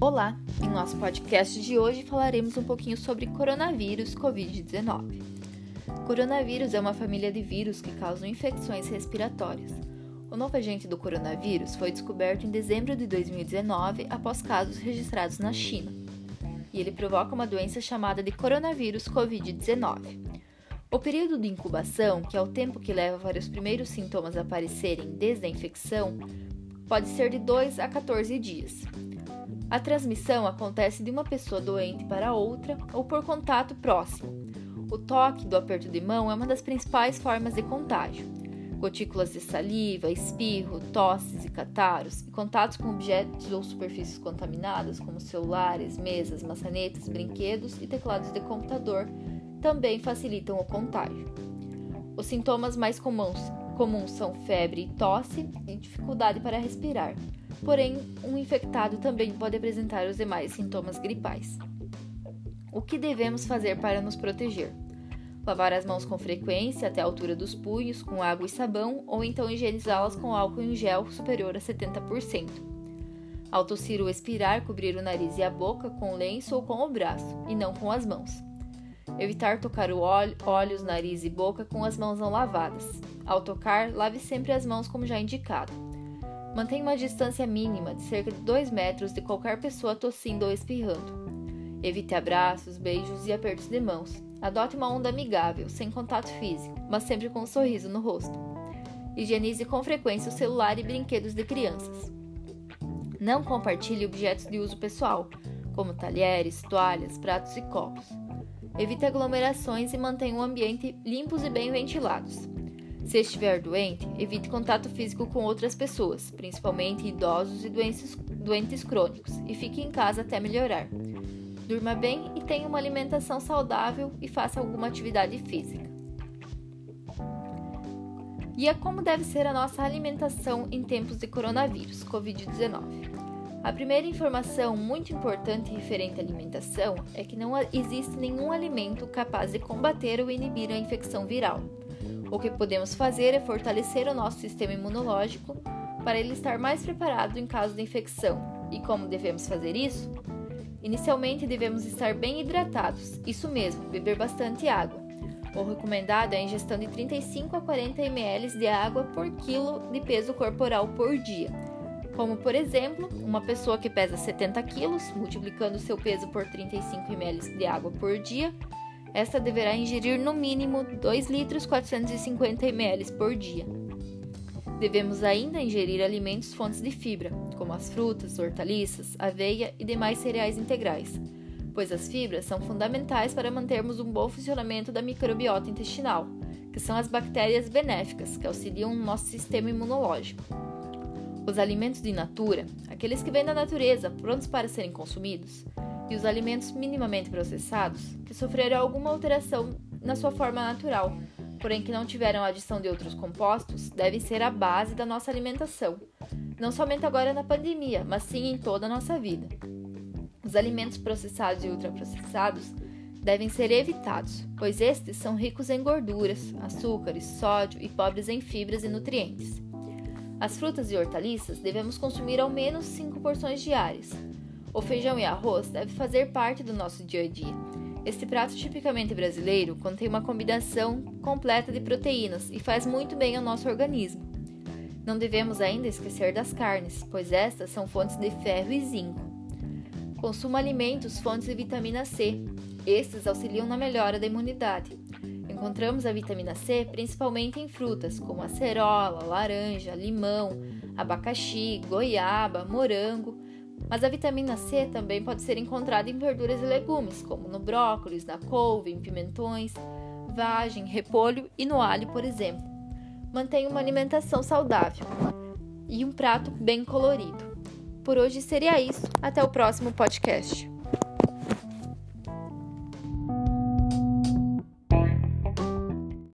Olá! Em nosso podcast de hoje falaremos um pouquinho sobre coronavírus Covid-19. Coronavírus é uma família de vírus que causam infecções respiratórias. O novo agente do coronavírus foi descoberto em dezembro de 2019 após casos registrados na China. E ele provoca uma doença chamada de coronavírus Covid-19. O período de incubação, que é o tempo que leva para os primeiros sintomas aparecerem desde a infecção, pode ser de 2 a 14 dias. A transmissão acontece de uma pessoa doente para outra ou por contato próximo. O toque do aperto de mão é uma das principais formas de contágio. Gotículas de saliva, espirro, tosses e catarros, e contatos com objetos ou superfícies contaminadas, como celulares, mesas, maçanetas, brinquedos e teclados de computador, também facilitam o contágio. Os sintomas mais comuns, comuns são febre e tosse e dificuldade para respirar. Porém, um infectado também pode apresentar os demais sintomas gripais. O que devemos fazer para nos proteger? Lavar as mãos com frequência até a altura dos punhos com água e sabão ou então higienizá-las com álcool em gel superior a 70%. Ao tossir ou expirar, cobrir o nariz e a boca com lenço ou com o braço, e não com as mãos. Evitar tocar o olhos, nariz e boca com as mãos não lavadas. Ao tocar, lave sempre as mãos como já indicado. Mantenha uma distância mínima de cerca de 2 metros de qualquer pessoa tossindo ou espirrando. Evite abraços, beijos e apertos de mãos. Adote uma onda amigável, sem contato físico, mas sempre com um sorriso no rosto. Higienize com frequência o celular e brinquedos de crianças. Não compartilhe objetos de uso pessoal, como talheres, toalhas, pratos e copos. Evite aglomerações e mantenha o ambiente limpos e bem ventilados. Se estiver doente, evite contato físico com outras pessoas, principalmente idosos e doentes, doentes crônicos, e fique em casa até melhorar. Durma bem e tenha uma alimentação saudável e faça alguma atividade física. E é como deve ser a nossa alimentação em tempos de coronavírus, Covid-19. A primeira informação muito importante referente à alimentação é que não existe nenhum alimento capaz de combater ou inibir a infecção viral. O que podemos fazer é fortalecer o nosso sistema imunológico para ele estar mais preparado em caso de infecção. E como devemos fazer isso? Inicialmente devemos estar bem hidratados, isso mesmo, beber bastante água. O recomendado é a ingestão de 35 a 40 ml de água por quilo de peso corporal por dia. Como, por exemplo, uma pessoa que pesa 70 quilos, multiplicando seu peso por 35 ml de água por dia, esta deverá ingerir no mínimo 2 litros 450 ml por dia. Devemos ainda ingerir alimentos fontes de fibra, como as frutas, hortaliças, aveia e demais cereais integrais, pois as fibras são fundamentais para mantermos um bom funcionamento da microbiota intestinal, que são as bactérias benéficas que auxiliam no nosso sistema imunológico. Os alimentos de natura, aqueles que vêm da natureza prontos para serem consumidos, e os alimentos minimamente processados, que sofreram alguma alteração na sua forma natural, porém que não tiveram adição de outros compostos, devem ser a base da nossa alimentação, não somente agora na pandemia, mas sim em toda a nossa vida. Os alimentos processados e ultraprocessados devem ser evitados, pois estes são ricos em gorduras, açúcares, sódio e pobres em fibras e nutrientes. As frutas e hortaliças devemos consumir ao menos 5 porções diárias, o feijão e arroz deve fazer parte do nosso dia a dia. Este prato tipicamente brasileiro contém uma combinação completa de proteínas e faz muito bem ao nosso organismo. Não devemos ainda esquecer das carnes, pois estas são fontes de ferro e zinco. Consuma alimentos fontes de vitamina C. Estes auxiliam na melhora da imunidade. Encontramos a vitamina C principalmente em frutas como acerola, laranja, limão, abacaxi, goiaba, morango mas a vitamina C também pode ser encontrada em verduras e legumes, como no brócolis, na couve, em pimentões, vagem, repolho e no alho, por exemplo. Mantenha uma alimentação saudável e um prato bem colorido. Por hoje seria isso. Até o próximo podcast.